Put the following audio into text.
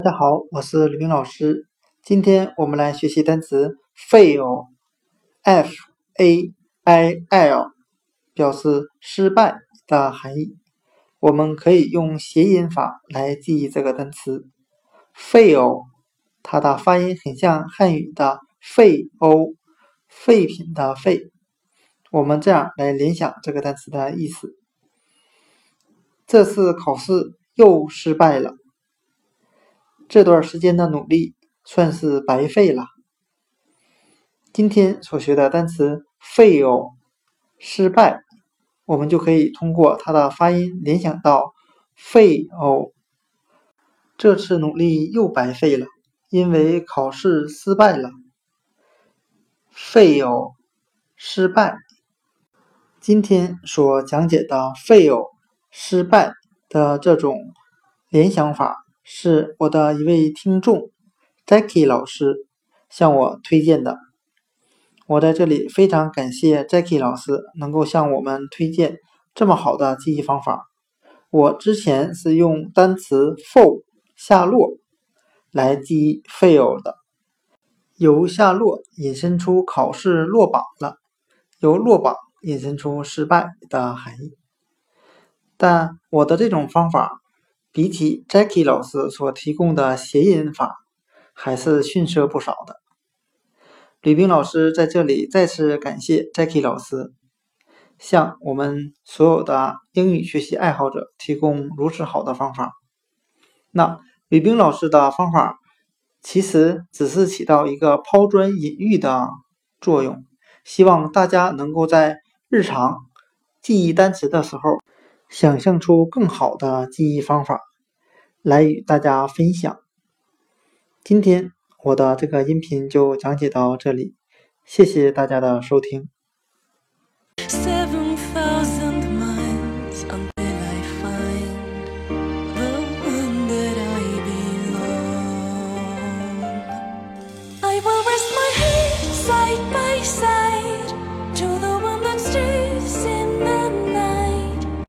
大家好，我是李冰老师。今天我们来学习单词 fail，f a i l，表示失败的含义。我们可以用谐音法来记忆这个单词 fail，它的发音很像汉语的废欧，废品的废。我们这样来联想这个单词的意思：这次考试又失败了。这段时间的努力算是白费了。今天所学的单词 “fail” 失败，我们就可以通过它的发音联想到 “fail”。这次努力又白费了，因为考试失败了。fail 失败。今天所讲解的 “fail” 失败的这种联想法。是我的一位听众 Jackie 老师向我推荐的。我在这里非常感谢 Jackie 老师能够向我们推荐这么好的记忆方法。我之前是用单词 fall 下落来记忆 fail 的，由下落引申出考试落榜了，由落榜引申出失败的含义。但我的这种方法。比起 Jackie 老师所提供的谐音法，还是逊色不少的。吕冰老师在这里再次感谢 Jackie 老师，向我们所有的英语学习爱好者提供如此好的方法。那吕冰老师的方法其实只是起到一个抛砖引玉的作用，希望大家能够在日常记忆单词的时候。想象出更好的记忆方法来与大家分享。今天我的这个音频就讲解到这里，谢谢大家的收听。Side by side.